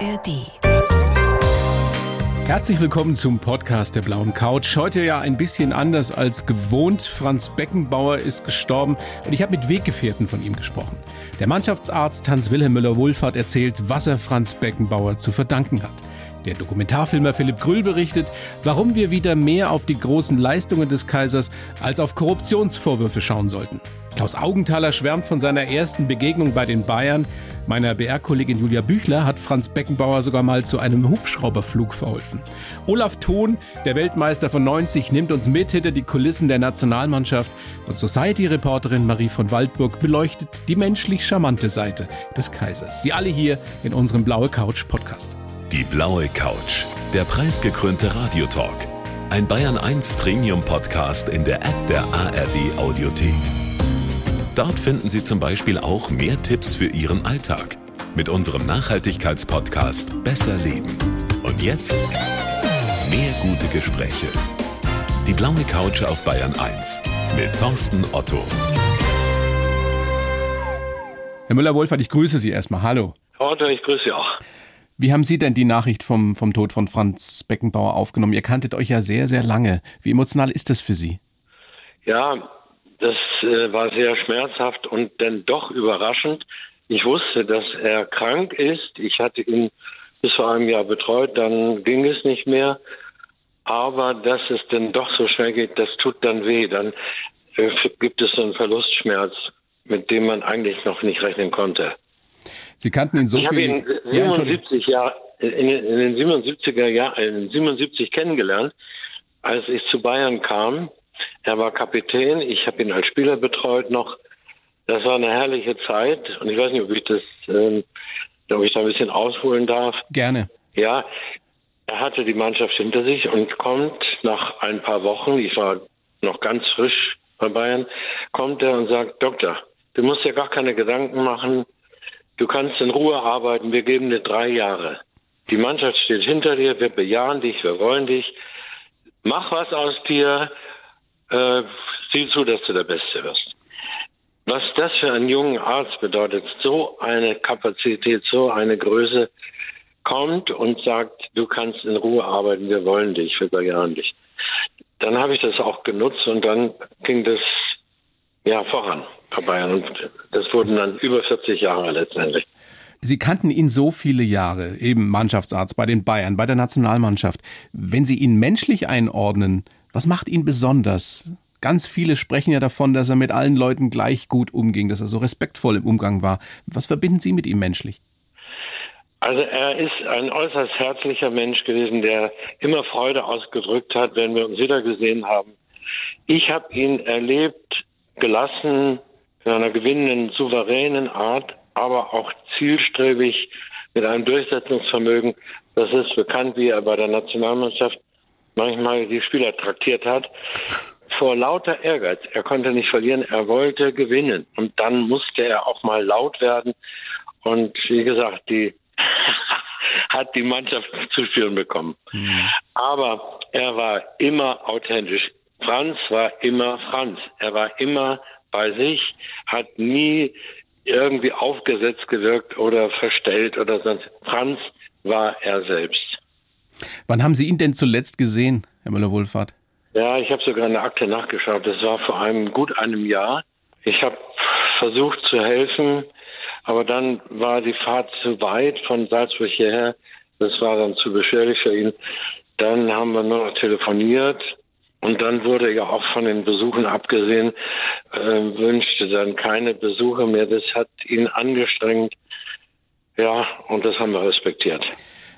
ARD. Herzlich willkommen zum Podcast der Blauen Couch. Heute ja ein bisschen anders als gewohnt. Franz Beckenbauer ist gestorben und ich habe mit Weggefährten von ihm gesprochen. Der Mannschaftsarzt Hans-Wilhelm Müller-Wohlfahrt erzählt, was er Franz Beckenbauer zu verdanken hat. Der Dokumentarfilmer Philipp Grüll berichtet, warum wir wieder mehr auf die großen Leistungen des Kaisers als auf Korruptionsvorwürfe schauen sollten. Klaus Augenthaler schwärmt von seiner ersten Begegnung bei den Bayern. Meiner BR-Kollegin Julia Büchler hat Franz Beckenbauer sogar mal zu einem Hubschrauberflug verholfen. Olaf Thon, der Weltmeister von 90, nimmt uns mit hinter die Kulissen der Nationalmannschaft und Society-Reporterin Marie von Waldburg beleuchtet die menschlich charmante Seite des Kaisers. Sie alle hier in unserem Blaue Couch Podcast. Die blaue Couch, der preisgekrönte Radiotalk. Ein Bayern 1 Premium Podcast in der App der ARD Audiothek. Dort finden Sie zum Beispiel auch mehr Tipps für Ihren Alltag mit unserem Nachhaltigkeitspodcast Besser Leben. Und jetzt mehr gute Gespräche. Die blaue Couch auf Bayern 1 mit Thorsten Otto. Herr Müller-Wohlfahrt, ich grüße Sie erstmal. Hallo. Otto, ich grüße Sie auch. Wie haben Sie denn die Nachricht vom, vom Tod von Franz Beckenbauer aufgenommen? Ihr kanntet euch ja sehr, sehr lange. Wie emotional ist das für Sie? Ja, das äh, war sehr schmerzhaft und dann doch überraschend. Ich wusste, dass er krank ist. Ich hatte ihn bis vor einem Jahr betreut, dann ging es nicht mehr. Aber dass es denn doch so schnell geht, das tut dann weh. Dann äh, gibt es so einen Verlustschmerz, mit dem man eigentlich noch nicht rechnen konnte. Sie kannten ihn so ich viel. Ich habe ihn 77 ja, in, in den 77er Jahren, in 77 kennengelernt, als ich zu Bayern kam. Er war Kapitän, ich habe ihn als Spieler betreut noch. Das war eine herrliche Zeit und ich weiß nicht, ob ich das, ähm, ob ich da ein bisschen ausholen darf. Gerne. Ja, er hatte die Mannschaft hinter sich und kommt nach ein paar Wochen, ich war noch ganz frisch bei Bayern, kommt er und sagt, Doktor, du musst dir gar keine Gedanken machen, Du kannst in Ruhe arbeiten, wir geben dir drei Jahre. Die Mannschaft steht hinter dir, wir bejahen dich, wir wollen dich. Mach was aus dir, äh, sieh zu, dass du der Beste wirst. Was das für einen jungen Arzt bedeutet, so eine Kapazität, so eine Größe, kommt und sagt, du kannst in Ruhe arbeiten, wir wollen dich, wir bejahen dich. Dann habe ich das auch genutzt und dann ging das ja voran bei Bayern. Und das wurden dann über 40 Jahre letztendlich. Sie kannten ihn so viele Jahre, eben Mannschaftsarzt bei den Bayern, bei der Nationalmannschaft. Wenn Sie ihn menschlich einordnen, was macht ihn besonders? Ganz viele sprechen ja davon, dass er mit allen Leuten gleich gut umging, dass er so respektvoll im Umgang war. Was verbinden Sie mit ihm menschlich? Also er ist ein äußerst herzlicher Mensch gewesen, der immer Freude ausgedrückt hat, wenn wir uns wieder gesehen haben. Ich habe ihn erlebt, gelassen, in einer gewinnenden, souveränen Art, aber auch zielstrebig mit einem Durchsetzungsvermögen. Das ist bekannt, wie er bei der Nationalmannschaft manchmal die Spieler traktiert hat. Vor lauter Ehrgeiz. Er konnte nicht verlieren, er wollte gewinnen. Und dann musste er auch mal laut werden. Und wie gesagt, die hat die Mannschaft zu spüren bekommen. Mhm. Aber er war immer authentisch. Franz war immer Franz. Er war immer bei sich, hat nie irgendwie aufgesetzt gewirkt oder verstellt oder sonst. Franz war er selbst. Wann haben Sie ihn denn zuletzt gesehen, Herr Müller-Wohlfahrt? Ja, ich habe sogar eine Akte nachgeschaut. Das war vor einem gut einem Jahr. Ich habe versucht zu helfen, aber dann war die Fahrt zu weit von Salzburg hierher. Das war dann zu beschwerlich für ihn. Dann haben wir nur noch telefoniert und dann wurde ja auch von den Besuchen abgesehen, äh, wünschte dann keine Besuche mehr. Das hat ihn angestrengt. Ja, und das haben wir respektiert.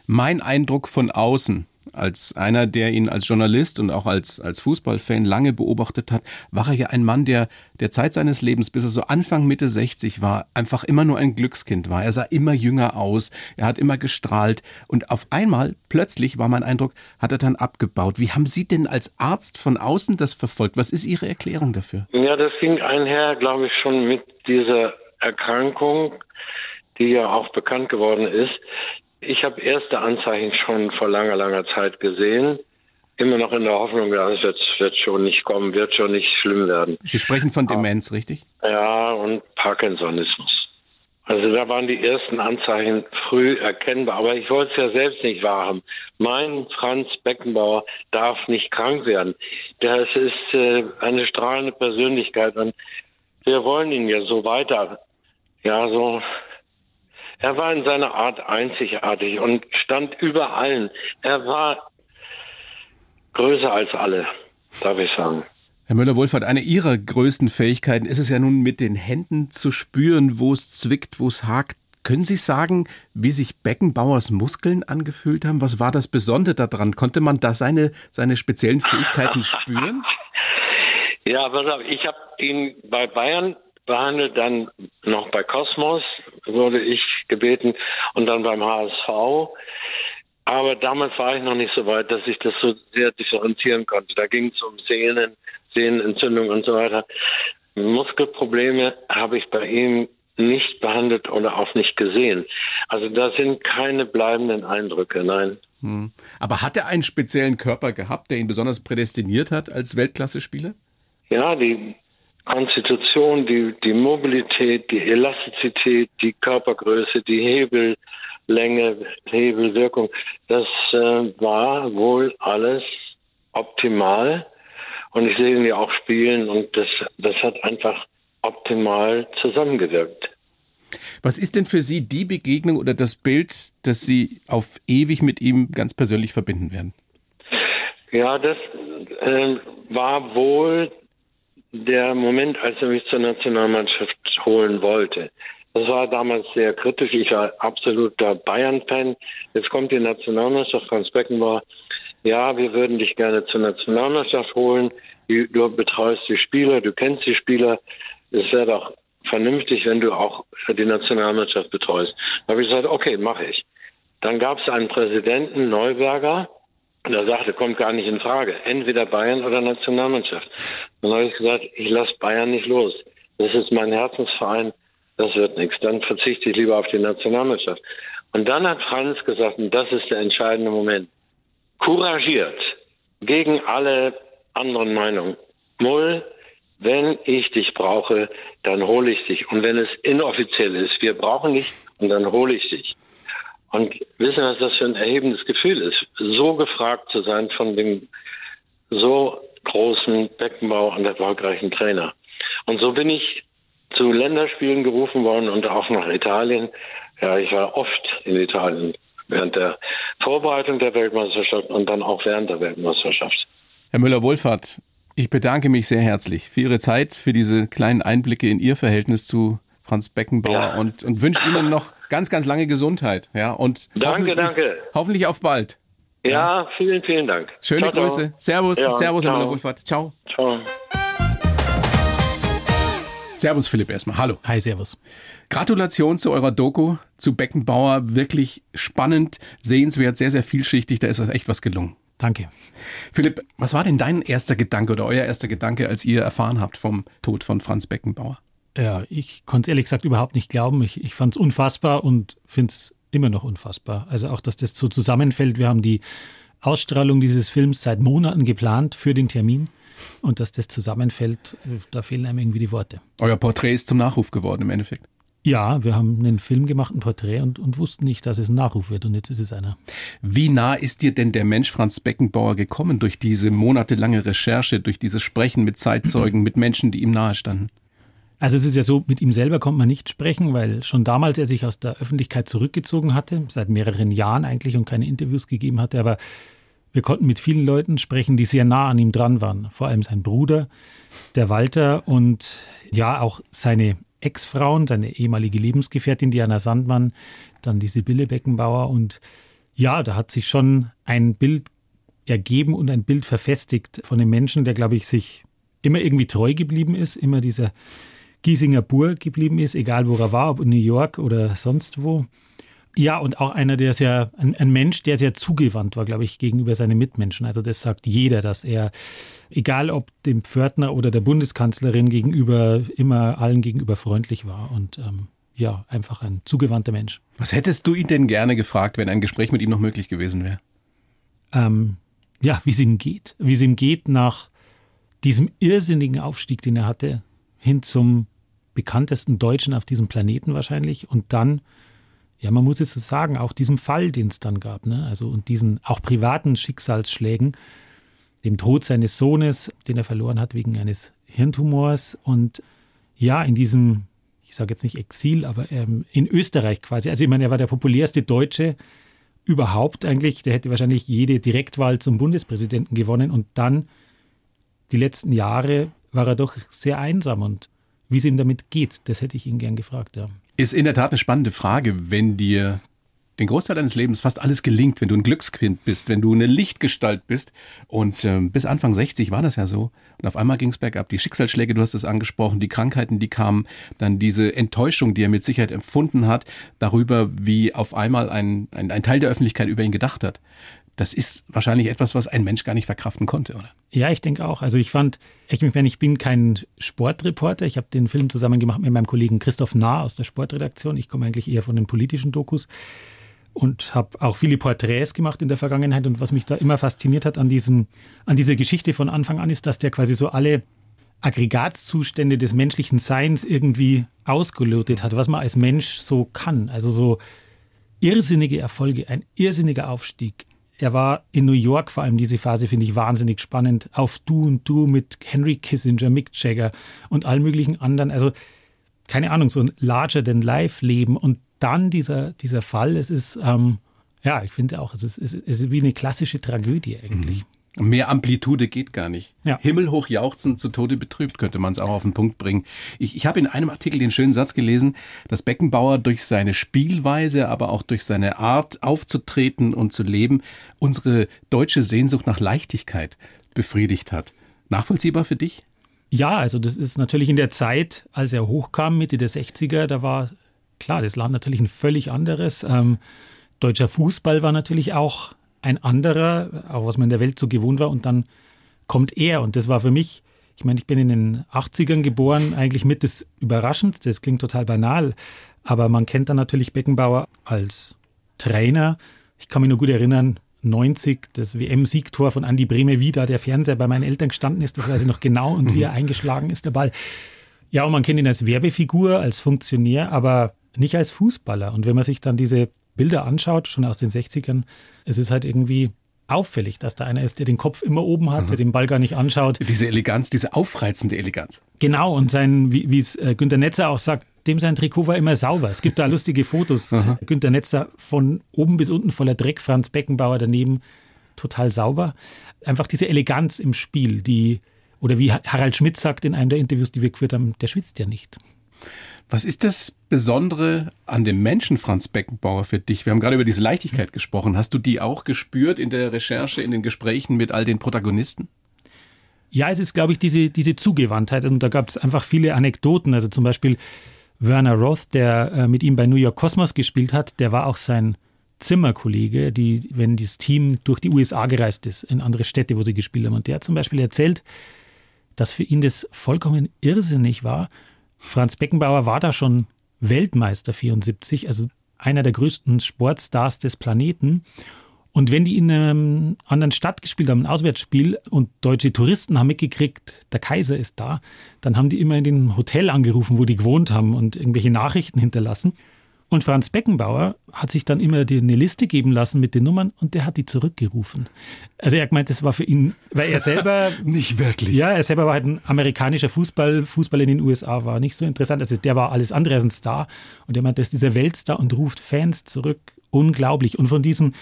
Mein Eindruck von außen, als einer, der ihn als Journalist und auch als, als Fußballfan lange beobachtet hat, war er ja ein Mann, der der Zeit seines Lebens, bis er so Anfang, Mitte 60 war, einfach immer nur ein Glückskind war. Er sah immer jünger aus, er hat immer gestrahlt und auf einmal, plötzlich war mein Eindruck, hat er dann abgebaut. Wie haben Sie denn als Arzt von außen das verfolgt? Was ist Ihre Erklärung dafür? Ja, das ging einher, glaube ich, schon mit dieser Erkrankung, die ja auch bekannt geworden ist. Ich habe erste Anzeichen schon vor langer, langer Zeit gesehen. Immer noch in der Hoffnung, ja, es wird, wird schon nicht kommen, wird schon nicht schlimm werden. Sie sprechen von Demenz, richtig? Ja, und Parkinsonismus. Also da waren die ersten Anzeichen früh erkennbar. Aber ich wollte es ja selbst nicht wahrhaben. Mein Franz Beckenbauer darf nicht krank werden. Das ist äh, eine strahlende Persönlichkeit und wir wollen ihn ja so weiter. Ja, so. Er war in seiner Art einzigartig und stand über allen. Er war größer als alle, darf ich sagen. Herr Müller-Wohlfahrt, eine Ihrer größten Fähigkeiten ist es ja nun mit den Händen zu spüren, wo es zwickt, wo es hakt. Können Sie sagen, wie sich Beckenbauers Muskeln angefühlt haben? Was war das Besondere daran? Konnte man da seine, seine speziellen Fähigkeiten spüren? Ja, pass auf, ich habe ihn bei Bayern behandelt, dann noch bei Kosmos wurde ich gebeten und dann beim HSV. Aber damals war ich noch nicht so weit, dass ich das so sehr differenzieren konnte. Da ging es um Sehnen, Sehnenentzündung und so weiter. Muskelprobleme habe ich bei ihm nicht behandelt oder auch nicht gesehen. Also da sind keine bleibenden Eindrücke, nein. Hm. Aber hat er einen speziellen Körper gehabt, der ihn besonders prädestiniert hat als Weltklasse-Spieler? Ja, die Konstitution, die, die Mobilität, die Elastizität, die Körpergröße, die Hebellänge, Hebelwirkung, das äh, war wohl alles optimal. Und ich sehe ihn ja auch spielen und das, das hat einfach optimal zusammengewirkt. Was ist denn für Sie die Begegnung oder das Bild, das Sie auf ewig mit ihm ganz persönlich verbinden werden? Ja, das äh, war wohl der Moment, als er mich zur Nationalmannschaft holen wollte. Das war damals sehr kritisch. Ich war absoluter Bayern-Fan. Jetzt kommt die Nationalmannschaft, Franz Beckenbauer ja, wir würden dich gerne zur Nationalmannschaft holen. Du betreust die Spieler, du kennst die Spieler. Es wäre doch vernünftig, wenn du auch die Nationalmannschaft betreust. Da habe ich gesagt, okay, mache ich. Dann gab es einen Präsidenten, Neuberger, der sagte, kommt gar nicht in Frage. Entweder Bayern oder Nationalmannschaft. Dann habe ich gesagt, ich lasse Bayern nicht los. Das ist mein Herzensverein. Das wird nichts. Dann verzichte ich lieber auf die Nationalmannschaft. Und dann hat Franz gesagt, und das ist der entscheidende Moment couragiert gegen alle anderen Meinungen. Mull, wenn ich dich brauche, dann hole ich dich. Und wenn es inoffiziell ist, wir brauchen dich und dann hole ich dich. Und wissen, was das für ein erhebendes Gefühl ist, so gefragt zu sein von dem so großen Beckenbau und erfolgreichen Trainer. Und so bin ich zu Länderspielen gerufen worden und auch nach Italien. Ja, ich war oft in Italien während der Vorbereitung der Weltmeisterschaft und dann auch während der Weltmeisterschaft. Herr Müller-Wohlfahrt, ich bedanke mich sehr herzlich für Ihre Zeit, für diese kleinen Einblicke in Ihr Verhältnis zu Franz Beckenbauer ja. und, und wünsche Ihnen noch ganz, ganz lange Gesundheit. Ja, und danke, hoffentlich, danke. Hoffentlich auf bald. Ja, ja. vielen, vielen Dank. Schöne ciao, Grüße. Ciao. Servus, ja, Servus, ciao. Herr Müller-Wohlfahrt. Ciao. Ciao. Servus Philipp erstmal. Hallo. Hi, Servus. Gratulation zu eurer Doku, zu Beckenbauer. Wirklich spannend, sehenswert, sehr, sehr vielschichtig. Da ist euch echt was gelungen. Danke. Philipp, was war denn dein erster Gedanke oder euer erster Gedanke, als ihr erfahren habt vom Tod von Franz Beckenbauer? Ja, ich konnte es ehrlich gesagt überhaupt nicht glauben. Ich, ich fand es unfassbar und finde es immer noch unfassbar. Also auch, dass das so zusammenfällt. Wir haben die Ausstrahlung dieses Films seit Monaten geplant für den Termin. Und dass das zusammenfällt, da fehlen einem irgendwie die Worte. Euer Porträt ist zum Nachruf geworden im Endeffekt. Ja, wir haben einen Film gemacht, ein Porträt und, und wussten nicht, dass es ein Nachruf wird und jetzt ist es einer. Wie nah ist dir denn der Mensch Franz Beckenbauer gekommen durch diese monatelange Recherche, durch dieses Sprechen mit Zeitzeugen, mit Menschen, die ihm nahestanden? Also es ist ja so, mit ihm selber konnte man nicht sprechen, weil schon damals er sich aus der Öffentlichkeit zurückgezogen hatte, seit mehreren Jahren eigentlich und keine Interviews gegeben hatte, aber wir konnten mit vielen Leuten sprechen, die sehr nah an ihm dran waren. Vor allem sein Bruder, der Walter und ja auch seine Ex-Frauen, seine ehemalige Lebensgefährtin Diana Sandmann, dann die Sibylle Beckenbauer. Und ja, da hat sich schon ein Bild ergeben und ein Bild verfestigt von einem Menschen, der, glaube ich, sich immer irgendwie treu geblieben ist, immer dieser Giesinger Bur geblieben ist, egal wo er war, ob in New York oder sonst wo. Ja, und auch einer, der sehr, ein, ein, Mensch, der sehr zugewandt war, glaube ich, gegenüber seinen Mitmenschen. Also das sagt jeder, dass er, egal ob dem Pförtner oder der Bundeskanzlerin gegenüber, immer allen gegenüber freundlich war und ähm, ja, einfach ein zugewandter Mensch. Was hättest du ihn denn gerne gefragt, wenn ein Gespräch mit ihm noch möglich gewesen wäre? Ähm, ja, wie es ihm geht. Wie es ihm geht nach diesem irrsinnigen Aufstieg, den er hatte, hin zum bekanntesten Deutschen auf diesem Planeten wahrscheinlich. Und dann, ja, man muss es so sagen, auch diesem Fall, den es dann gab, ne? also und diesen auch privaten Schicksalsschlägen, dem Tod seines Sohnes, den er verloren hat wegen eines Hirntumors und ja, in diesem, ich sage jetzt nicht Exil, aber ähm, in Österreich quasi. Also ich meine, er war der populärste Deutsche überhaupt eigentlich. Der hätte wahrscheinlich jede Direktwahl zum Bundespräsidenten gewonnen und dann die letzten Jahre war er doch sehr einsam und wie es ihm damit geht, das hätte ich ihn gern gefragt. Ja. Ist in der Tat eine spannende Frage, wenn dir den Großteil deines Lebens fast alles gelingt, wenn du ein Glückskind bist, wenn du eine Lichtgestalt bist. Und äh, bis Anfang 60 war das ja so. Und auf einmal ging es bergab. Die Schicksalsschläge, du hast es angesprochen, die Krankheiten, die kamen, dann diese Enttäuschung, die er mit Sicherheit empfunden hat, darüber, wie auf einmal ein, ein, ein Teil der Öffentlichkeit über ihn gedacht hat. Das ist wahrscheinlich etwas, was ein Mensch gar nicht verkraften konnte, oder? Ja, ich denke auch. Also ich fand, ich, meine, ich bin kein Sportreporter. Ich habe den Film zusammen gemacht mit meinem Kollegen Christoph Nahr aus der Sportredaktion. Ich komme eigentlich eher von den politischen Dokus und habe auch viele Porträts gemacht in der Vergangenheit. Und was mich da immer fasziniert hat an, diesen, an dieser Geschichte von Anfang an, ist, dass der quasi so alle Aggregatzustände des menschlichen Seins irgendwie ausgelotet hat, was man als Mensch so kann. Also so irrsinnige Erfolge, ein irrsinniger Aufstieg. Er war in New York, vor allem diese Phase finde ich wahnsinnig spannend, auf Du und Du mit Henry Kissinger, Mick Jagger und allen möglichen anderen. Also keine Ahnung, so ein Larger-than-Life-Leben und dann dieser, dieser Fall, es ist, ähm, ja, ich finde auch, es ist, es ist wie eine klassische Tragödie eigentlich. Mhm. Mehr Amplitude geht gar nicht. Ja. Himmelhoch jauchzen, zu Tode betrübt, könnte man es auch auf den Punkt bringen. Ich, ich habe in einem Artikel den schönen Satz gelesen, dass Beckenbauer durch seine Spielweise, aber auch durch seine Art aufzutreten und zu leben, unsere deutsche Sehnsucht nach Leichtigkeit befriedigt hat. Nachvollziehbar für dich? Ja, also das ist natürlich in der Zeit, als er hochkam, Mitte der 60er, da war klar, das Land natürlich ein völlig anderes. Ähm, deutscher Fußball war natürlich auch ein anderer, auch was man in der Welt so gewohnt war. Und dann kommt er. Und das war für mich, ich meine, ich bin in den 80ern geboren, eigentlich mit das überraschend. Das klingt total banal. Aber man kennt dann natürlich Beckenbauer als Trainer. Ich kann mich nur gut erinnern, 90, das WM-Siegtor von Andy Brehme, wie da der Fernseher bei meinen Eltern gestanden ist, das weiß ich noch genau und wie er eingeschlagen ist, der Ball. Ja, und man kennt ihn als Werbefigur, als Funktionär, aber nicht als Fußballer. Und wenn man sich dann diese Bilder anschaut, schon aus den 60ern, es ist halt irgendwie auffällig, dass da einer ist, der den Kopf immer oben hat, mhm. der den Ball gar nicht anschaut. Diese Eleganz, diese aufreizende Eleganz. Genau, und sein, wie es äh, Günter Netzer auch sagt, dem sein Trikot war immer sauber. Es gibt da lustige Fotos. Mhm. Günter Netzer von oben bis unten voller Dreck, Franz Beckenbauer daneben total sauber. Einfach diese Eleganz im Spiel, die, oder wie Harald Schmidt sagt in einem der Interviews, die wir geführt haben, der schwitzt ja nicht. Was ist das Besondere an dem Menschen Franz Beckenbauer für dich? Wir haben gerade über diese Leichtigkeit gesprochen. Hast du die auch gespürt in der Recherche, in den Gesprächen mit all den Protagonisten? Ja, es ist, glaube ich, diese, diese Zugewandtheit. Und da gab es einfach viele Anekdoten. Also zum Beispiel Werner Roth, der äh, mit ihm bei New York Cosmos gespielt hat, der war auch sein Zimmerkollege, die, wenn das Team durch die USA gereist ist, in andere Städte, wo sie gespielt haben. Und der hat zum Beispiel erzählt, dass für ihn das vollkommen irrsinnig war, Franz Beckenbauer war da schon Weltmeister 74, also einer der größten Sportstars des Planeten. Und wenn die in einer anderen Stadt gespielt haben, ein Auswärtsspiel, und deutsche Touristen haben mitgekriegt, der Kaiser ist da, dann haben die immer in den Hotel angerufen, wo die gewohnt haben und irgendwelche Nachrichten hinterlassen. Und Franz Beckenbauer hat sich dann immer die, eine Liste geben lassen mit den Nummern und der hat die zurückgerufen. Also er hat gemeint, das war für ihn, weil er selber. nicht wirklich. Ja, er selber war halt ein amerikanischer Fußball. Fußball in den USA war nicht so interessant. Also der war alles andere als ein Star. Und er meint, das ist dieser Weltstar und ruft Fans zurück. Unglaublich. Und von diesen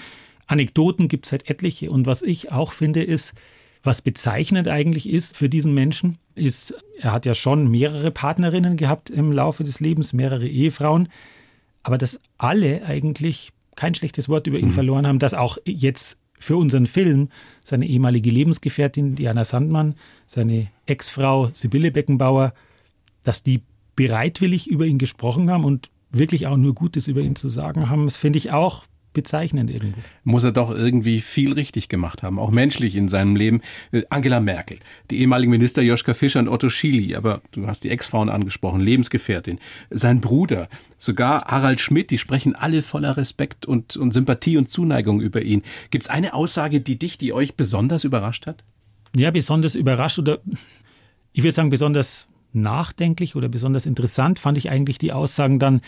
Anekdoten gibt es halt etliche. Und was ich auch finde, ist, was bezeichnend eigentlich ist für diesen Menschen, ist, er hat ja schon mehrere Partnerinnen gehabt im Laufe des Lebens, mehrere Ehefrauen aber dass alle eigentlich kein schlechtes Wort über ihn mhm. verloren haben, dass auch jetzt für unseren Film seine ehemalige Lebensgefährtin Diana Sandmann, seine Ex-Frau Sibylle Beckenbauer, dass die bereitwillig über ihn gesprochen haben und wirklich auch nur Gutes über ihn zu sagen haben, das finde ich auch bezeichnend irgendwo. Muss er doch irgendwie viel richtig gemacht haben, auch menschlich in seinem Leben. Äh, Angela Merkel, die ehemaligen Minister Joschka Fischer und Otto Schily, aber du hast die Ex-Frauen angesprochen, Lebensgefährtin, sein Bruder, sogar Harald Schmidt, die sprechen alle voller Respekt und, und Sympathie und Zuneigung über ihn. Gibt es eine Aussage, die dich, die euch besonders überrascht hat? Ja, besonders überrascht oder ich würde sagen besonders nachdenklich oder besonders interessant fand ich eigentlich die Aussagen dann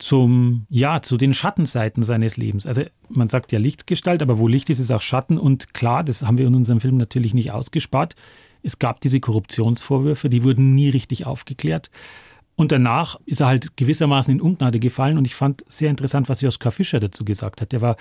zum, ja, zu den Schattenseiten seines Lebens. Also man sagt ja Lichtgestalt, aber wo Licht ist, ist auch Schatten. Und klar, das haben wir in unserem Film natürlich nicht ausgespart. Es gab diese Korruptionsvorwürfe, die wurden nie richtig aufgeklärt. Und danach ist er halt gewissermaßen in Ungnade gefallen. Und ich fand sehr interessant, was Joschka Fischer dazu gesagt hat. Der war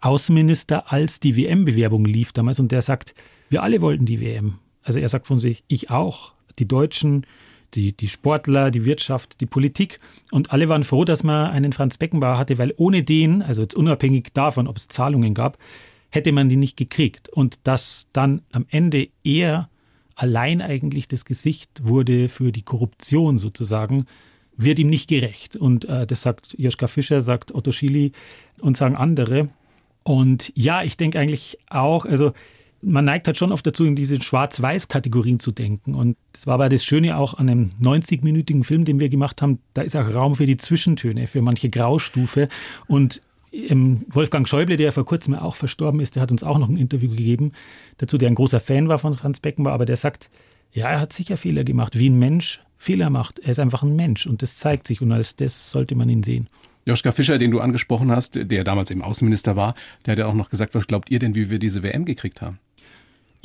Außenminister, als die WM-Bewerbung lief damals. Und der sagt, wir alle wollten die WM. Also er sagt von sich, ich auch. Die Deutschen, die, die Sportler, die Wirtschaft, die Politik. Und alle waren froh, dass man einen Franz Beckenbauer hatte, weil ohne den, also jetzt unabhängig davon, ob es Zahlungen gab, hätte man die nicht gekriegt. Und dass dann am Ende er allein eigentlich das Gesicht wurde für die Korruption sozusagen, wird ihm nicht gerecht. Und äh, das sagt Joschka Fischer, sagt Otto Schily und sagen andere. Und ja, ich denke eigentlich auch, also man neigt halt schon oft dazu, in diese Schwarz-Weiß-Kategorien zu denken. Und das war aber das Schöne auch an einem 90-minütigen Film, den wir gemacht haben. Da ist auch Raum für die Zwischentöne, für manche Graustufe. Und Wolfgang Schäuble, der vor kurzem auch verstorben ist, der hat uns auch noch ein Interview gegeben dazu, der ein großer Fan war von Franz Beckenbauer, aber der sagt, ja, er hat sicher Fehler gemacht, wie ein Mensch Fehler macht. Er ist einfach ein Mensch und das zeigt sich und als das sollte man ihn sehen. Joschka Fischer, den du angesprochen hast, der damals eben Außenminister war, der hat ja auch noch gesagt, was glaubt ihr denn, wie wir diese WM gekriegt haben?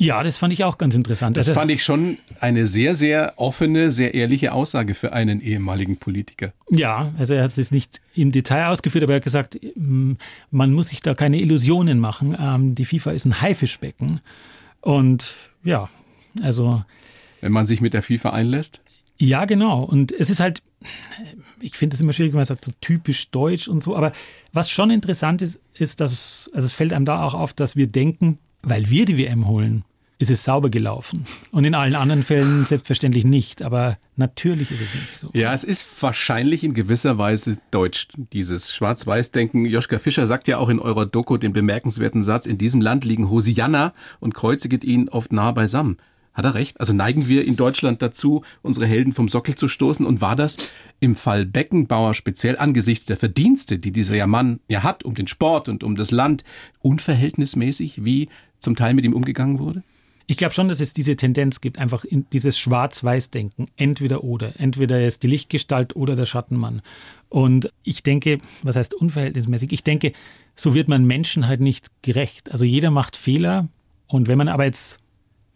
Ja, das fand ich auch ganz interessant. Das also, fand ich schon eine sehr, sehr offene, sehr ehrliche Aussage für einen ehemaligen Politiker. Ja, also er hat es nicht im Detail ausgeführt, aber er hat gesagt, mm, man muss sich da keine Illusionen machen. Ähm, die FIFA ist ein Haifischbecken. Und ja, also. Wenn man sich mit der FIFA einlässt? Ja, genau. Und es ist halt, ich finde es immer schwierig, wenn man sagt, so typisch deutsch und so. Aber was schon interessant ist, ist, dass also es fällt einem da auch auf, dass wir denken, weil wir die WM holen, ist es sauber gelaufen. Und in allen anderen Fällen selbstverständlich nicht. Aber natürlich ist es nicht so. Ja, es ist wahrscheinlich in gewisser Weise deutsch, dieses Schwarz-Weiß-Denken. Joschka Fischer sagt ja auch in eurer Doku den bemerkenswerten Satz, in diesem Land liegen Hosianna und kreuziget ihn oft nah beisammen. Hat er recht? Also neigen wir in Deutschland dazu, unsere Helden vom Sockel zu stoßen? Und war das im Fall Beckenbauer speziell angesichts der Verdienste, die dieser Mann ja hat, um den Sport und um das Land, unverhältnismäßig, wie zum Teil mit ihm umgegangen wurde? Ich glaube schon, dass es diese Tendenz gibt, einfach in dieses Schwarz-Weiß-Denken. Entweder oder. Entweder er ist die Lichtgestalt oder der Schattenmann. Und ich denke, was heißt unverhältnismäßig? Ich denke, so wird man Menschen halt nicht gerecht. Also jeder macht Fehler. Und wenn man aber jetzt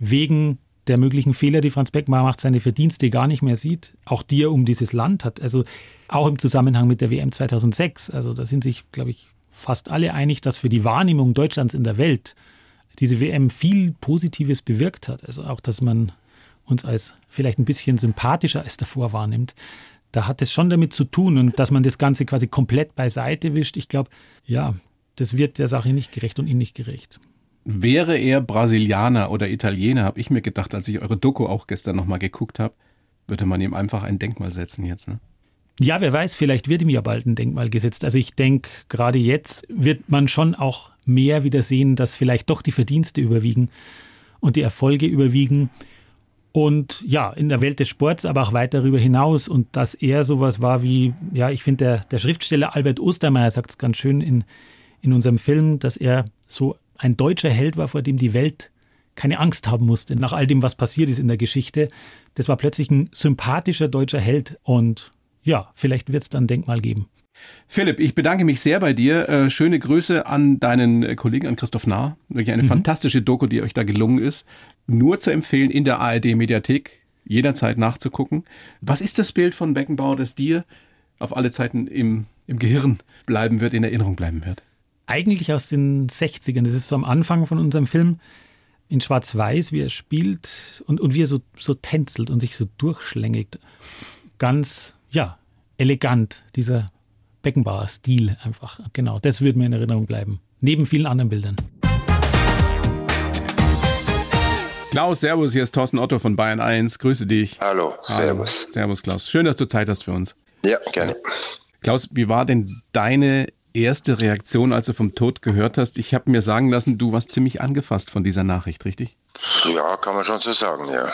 wegen der möglichen Fehler, die Franz Beckmar macht, seine Verdienste gar nicht mehr sieht, auch die er um dieses Land hat, also auch im Zusammenhang mit der WM 2006, also da sind sich, glaube ich, fast alle einig, dass für die Wahrnehmung Deutschlands in der Welt diese WM viel Positives bewirkt hat. Also auch, dass man uns als vielleicht ein bisschen sympathischer als davor wahrnimmt. Da hat es schon damit zu tun und dass man das Ganze quasi komplett beiseite wischt. Ich glaube, ja, das wird der Sache nicht gerecht und ihm nicht gerecht. Wäre er Brasilianer oder Italiener, habe ich mir gedacht, als ich eure Doku auch gestern nochmal geguckt habe, würde man ihm einfach ein Denkmal setzen jetzt. Ne? Ja, wer weiß, vielleicht wird ihm ja bald ein Denkmal gesetzt. Also ich denke, gerade jetzt wird man schon auch mehr wieder sehen, dass vielleicht doch die Verdienste überwiegen und die Erfolge überwiegen. Und ja, in der Welt des Sports, aber auch weit darüber hinaus. Und dass er sowas war wie, ja, ich finde, der, der Schriftsteller Albert Ostermeier sagt es ganz schön in, in unserem Film, dass er so ein deutscher Held war, vor dem die Welt keine Angst haben musste, nach all dem, was passiert ist in der Geschichte. Das war plötzlich ein sympathischer deutscher Held. Und ja, vielleicht wird es dann ein Denkmal geben. Philipp, ich bedanke mich sehr bei dir. Äh, schöne Grüße an deinen äh, Kollegen, an Christoph Nahr. Wirklich eine mhm. fantastische Doku, die euch da gelungen ist. Nur zu empfehlen in der ARD-Mediathek, jederzeit nachzugucken. Was ist das Bild von Beckenbauer, das dir auf alle Zeiten im, im Gehirn bleiben wird, in Erinnerung bleiben wird? Eigentlich aus den 60ern. Das ist so am Anfang von unserem Film in Schwarz-Weiß, wie er spielt und, und wie er so, so tänzelt und sich so durchschlängelt. Ganz, ja, elegant, dieser Beckenbauer Stil einfach. Genau, das würde mir in Erinnerung bleiben. Neben vielen anderen Bildern. Klaus, Servus, hier ist Thorsten Otto von Bayern 1. Grüße dich. Hallo, Servus. Hallo. Servus, Klaus. Schön, dass du Zeit hast für uns. Ja, gerne. Klaus, wie war denn deine erste Reaktion, als du vom Tod gehört hast? Ich habe mir sagen lassen, du warst ziemlich angefasst von dieser Nachricht, richtig? Ja, kann man schon so sagen, ja.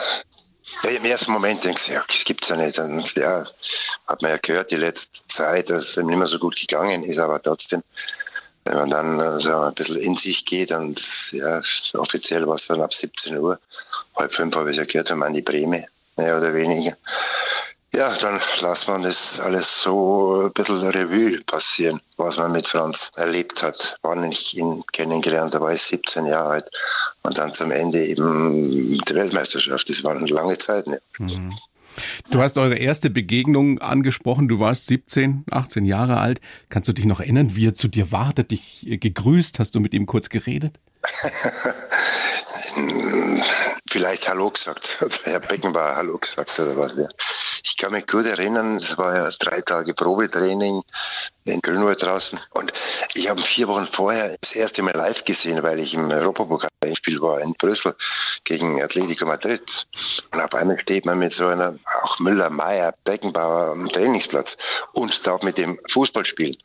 Ja, Im ersten Moment denkst du, ja, das gibt's ja nicht. Und ja, hat man ja gehört die letzte Zeit, dass es ihm nicht mehr so gut gegangen ist, aber trotzdem, wenn man dann äh, so ein bisschen in sich geht und ja, offiziell war es dann ab 17 Uhr, halb fünf habe ich es ja gehört, wenn man die Breme. mehr oder weniger. Ja, dann lässt man das alles so ein bisschen Revue passieren, was man mit Franz erlebt hat. Wann ich ihn kennengelernt habe, war ich 17 Jahre alt. Und dann zum Ende eben die Weltmeisterschaft. Das waren lange Zeiten. Mhm. Du hast eure erste Begegnung angesprochen. Du warst 17, 18 Jahre alt. Kannst du dich noch erinnern, wie er zu dir war? Hat er dich gegrüßt? Hast du mit ihm kurz geredet? Vielleicht Hallo gesagt. Oder Herr Beckenbauer Hallo gesagt oder was. Ja. Ich kann mich gut erinnern, es war ja drei Tage Probetraining in Grünwald draußen. Und ich habe vier Wochen vorher das erste Mal live gesehen, weil ich im Europapokal Spiel war in Brüssel gegen Atletico Madrid. Und auf einmal steht man mit so einer, auch Müller, Meier, Beckenbauer am Trainingsplatz und darf mit dem Fußball spielen.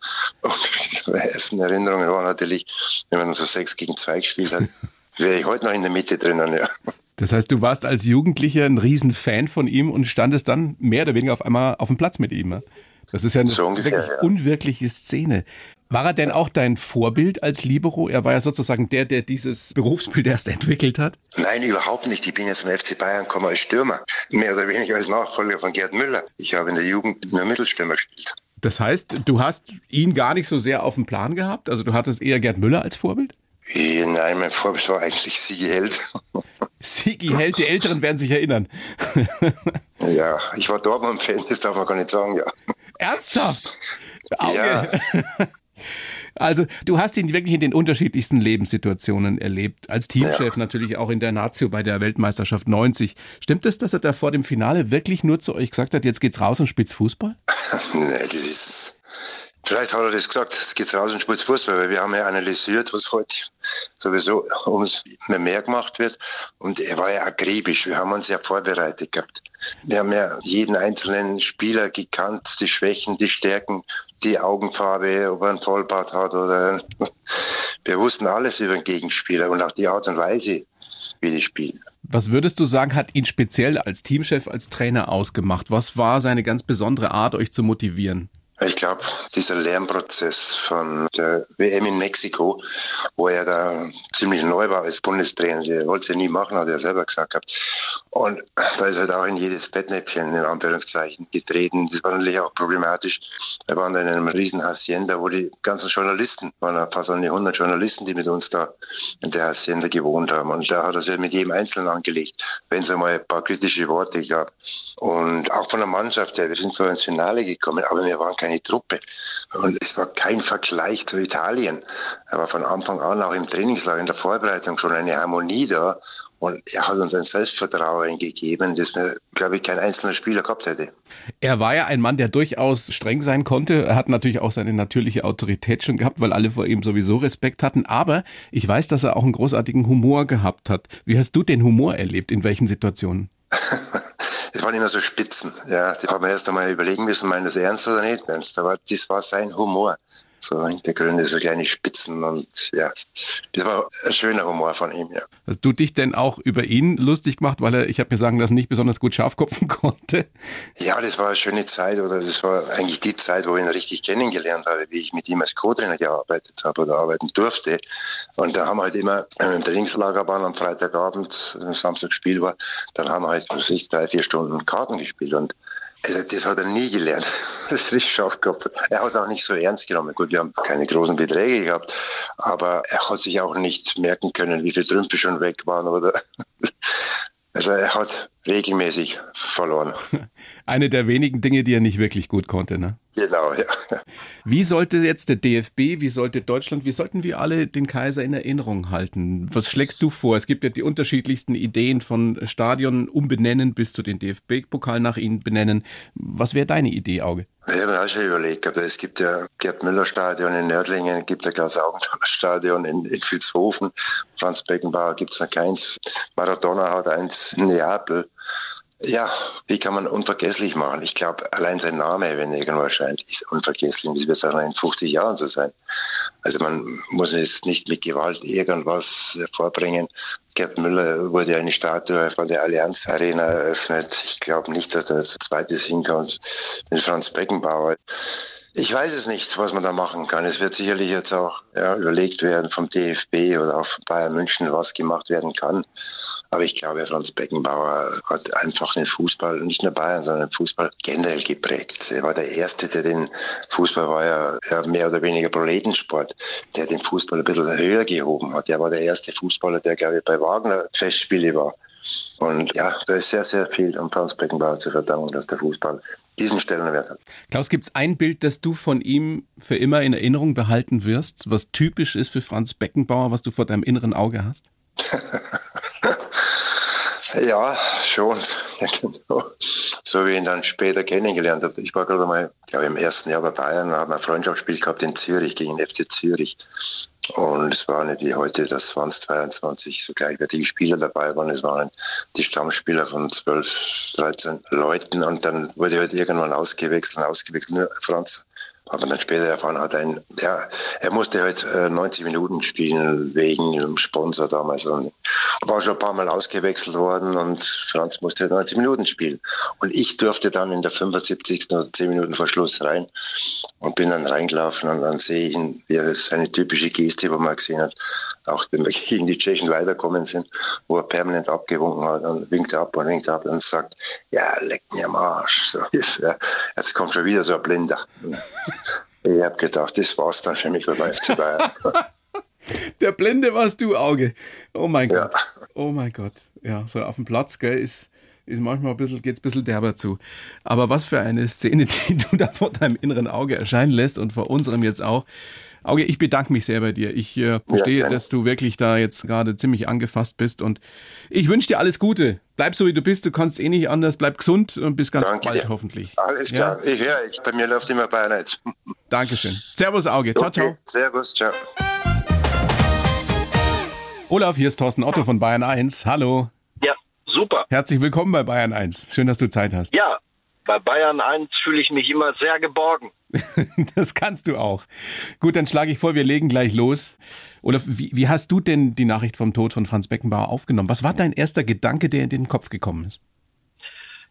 Und die ersten Erinnerungen waren natürlich, wenn man so sechs gegen zwei gespielt hat, wäre ich heute noch in der Mitte drinnen, ja. Das heißt, du warst als Jugendlicher ein Riesenfan von ihm und standest dann mehr oder weniger auf einmal auf dem Platz mit ihm. Ne? Das ist ja eine so ungefähr, wirklich ja. unwirkliche Szene. War er denn auch dein Vorbild als Libero? Er war ja sozusagen der, der dieses Berufsbild erst entwickelt hat. Nein, überhaupt nicht. Ich bin jetzt zum FC Bayern gekommen als Stürmer. Mehr oder weniger als Nachfolger von Gerd Müller. Ich habe in der Jugend nur Mittelstürmer gespielt. Das heißt, du hast ihn gar nicht so sehr auf dem Plan gehabt? Also du hattest eher Gerd Müller als Vorbild? Nein, mein Vorbild war eigentlich Sigi Held. Sigi Held, die Älteren werden sich erinnern. ja, ich war Dortmund-Fan, das darf man gar nicht sagen, ja. Ernsthaft? Auge. Ja. Also, du hast ihn wirklich in den unterschiedlichsten Lebenssituationen erlebt. Als Teamchef ja. natürlich auch in der Nazio bei der Weltmeisterschaft 90. Stimmt es, dass er da vor dem Finale wirklich nur zu euch gesagt hat, jetzt geht's raus und spitz Fußball? nee, das ist Vielleicht hat er das gesagt, es geht raus und spielt Fußball, weil wir haben ja analysiert, was heute sowieso uns mehr gemacht wird. Und er war ja akribisch. Wir haben uns ja vorbereitet gehabt. Wir haben ja jeden einzelnen Spieler gekannt, die Schwächen, die Stärken, die Augenfarbe, ob er einen Vollbart hat oder. Wir wussten alles über den Gegenspieler und auch die Art und Weise, wie die spielen. Was würdest du sagen, hat ihn speziell als Teamchef, als Trainer ausgemacht? Was war seine ganz besondere Art, euch zu motivieren? Ich glaube, dieser Lernprozess von der WM in Mexiko, wo er da ziemlich neu war als Bundestrainer, der wollte es ja nie machen, hat er selber gesagt gehabt. Und da ist halt auch in jedes Bettnäpfchen, in Anführungszeichen, getreten. Das war natürlich auch problematisch. Wir waren da in einem riesen Hacienda, wo die ganzen Journalisten, waren fast an die 100 Journalisten, die mit uns da in der Hacienda gewohnt haben. Und da hat er sich mit jedem Einzelnen angelegt, wenn es einmal ein paar kritische Worte gab. Und auch von der Mannschaft her, wir sind zwar ins Finale gekommen, aber wir waren keine Truppe. Und es war kein Vergleich zu Italien. Aber von Anfang an, auch im Trainingslager, in der Vorbereitung schon eine Harmonie da. Und er hat uns ein Selbstvertrauen gegeben, das mir, glaube ich, kein einzelner Spieler gehabt hätte. Er war ja ein Mann, der durchaus streng sein konnte. Er hat natürlich auch seine natürliche Autorität schon gehabt, weil alle vor ihm sowieso Respekt hatten. Aber ich weiß, dass er auch einen großartigen Humor gehabt hat. Wie hast du den Humor erlebt? In welchen Situationen? Waren immer so Spitzen. Ja, die haben erst einmal überlegen müssen, meinen das ernst oder nicht. Das war sein Humor so Hintergründe, so kleine Spitzen und ja, das war ein schöner Humor von ihm, ja. Hast du dich denn auch über ihn lustig gemacht, weil er, ich habe mir sagen lassen, nicht besonders gut scharfkopfen konnte? Ja, das war eine schöne Zeit oder das war eigentlich die Zeit, wo ich ihn richtig kennengelernt habe, wie ich mit ihm als Co-Trainer gearbeitet habe oder arbeiten durfte. Und da haben wir halt immer, wenn wir im Trainingslager waren am Freitagabend, Samstag Spiel war, dann haben wir halt, was ich, drei, vier Stunden Karten gespielt und also das hat er nie gelernt. Das ist scharf gehabt. Er hat es auch nicht so ernst genommen. Gut, wir haben keine großen Beträge gehabt, aber er hat sich auch nicht merken können, wie viele Trümpfe schon weg waren. Oder also er hat regelmäßig verloren. Eine der wenigen Dinge, die er nicht wirklich gut konnte, ne? Genau, ja. Wie sollte jetzt der DFB, wie sollte Deutschland, wie sollten wir alle den Kaiser in Erinnerung halten? Was schlägst du vor? Es gibt ja die unterschiedlichsten Ideen von Stadion umbenennen bis zu den DFB-Pokal nach ihnen benennen. Was wäre deine Idee, Auge? Ich habe mir auch schon überlegt, aber es gibt ja Gerd Müller Stadion in Nördlingen, es gibt ja Klaus Augenthaler Stadion in, in Vilshofen, Franz Beckenbauer gibt es noch keins, Maradona hat eins in Neapel. Ja, wie kann man unvergesslich machen? Ich glaube, allein sein Name, wenn irgendwo erscheint, ist unvergesslich. Das wird auch in 50 Jahren so sein. Also man muss jetzt nicht mit Gewalt irgendwas vorbringen. Gerd Müller wurde eine Statue von der Allianz Arena eröffnet. Ich glaube nicht, dass da ein zweites hinkommt mit Franz Beckenbauer. Ich weiß es nicht, was man da machen kann. Es wird sicherlich jetzt auch ja, überlegt werden vom DFB oder auch von Bayern München, was gemacht werden kann. Aber ich glaube, Franz Beckenbauer hat einfach den Fußball, nicht nur Bayern, sondern den Fußball generell geprägt. Er war der Erste, der den Fußball war ja, ja mehr oder weniger Proletensport, der den Fußball ein bisschen höher gehoben hat. Er war der erste Fußballer, der, glaube ich, bei Wagner Festspiele war. Und ja, da ist sehr, sehr viel an Franz Beckenbauer zu verdanken, dass der Fußball diesen Stellenwert hat. Klaus, gibt es ein Bild, das du von ihm für immer in Erinnerung behalten wirst, was typisch ist für Franz Beckenbauer, was du vor deinem inneren Auge hast? ja, schon. Genau. so wie ich ihn dann später kennengelernt habe. Ich war gerade mal, glaube im ersten Jahr bei Bayern, haben ein Freundschaftsspiel gehabt in Zürich gegen den FC Zürich. Und es war nicht wie heute, dass 2022 so gleichwertige Spieler dabei waren. Es waren die Stammspieler von 12, 13 Leuten und dann wurde halt irgendwann ausgewechselt, ausgewechselt. Nur Franz aber dann später erfahren hat, ein, ja, er musste halt 90 äh, Minuten spielen wegen dem Sponsor damals. Und war schon ein paar Mal ausgewechselt worden und Franz musste halt 90 Minuten spielen. Und ich durfte dann in der 75. oder 10 Minuten vor Schluss rein und bin dann reingelaufen und dann sehe ich ihn, wie er seine typische Geste, die man gesehen hat, auch wenn wir gegen die Tschechen weiterkommen sind, wo er permanent abgewunken hat und winkt ab und winkt ab und sagt, ja, leck mir am Arsch. So, jetzt kommt schon wieder so ein Blinder. Ich habe gedacht, das war's dann für mich beim FC Bayern. Der Blinde warst du, Auge. Oh mein ja. Gott. Oh mein Gott. Ja, so auf dem Platz, gell, ist, ist manchmal ein bisschen, geht's ein bisschen derber zu. Aber was für eine Szene, die du da vor deinem inneren Auge erscheinen lässt und vor unserem jetzt auch. Auge, ich bedanke mich sehr bei dir. Ich äh, verstehe, ja, dass du wirklich da jetzt gerade ziemlich angefasst bist und ich wünsche dir alles Gute. Bleib so wie du bist, du kannst eh nicht anders. Bleib gesund und bis ganz Danke bald dir. hoffentlich. Alles klar, ja? ich höre, ich, bei mir läuft immer Bayern jetzt. Dankeschön. Servus Auge. Ciao, okay. ciao. Servus, ciao. Olaf, hier ist Thorsten Otto von Bayern 1. Hallo. Ja, super. Herzlich willkommen bei Bayern 1. Schön, dass du Zeit hast. Ja, bei Bayern 1 fühle ich mich immer sehr geborgen. das kannst du auch. Gut, dann schlage ich vor, wir legen gleich los. Olaf, wie, wie hast du denn die Nachricht vom Tod von Franz Beckenbauer aufgenommen? Was war dein erster Gedanke, der in den Kopf gekommen ist?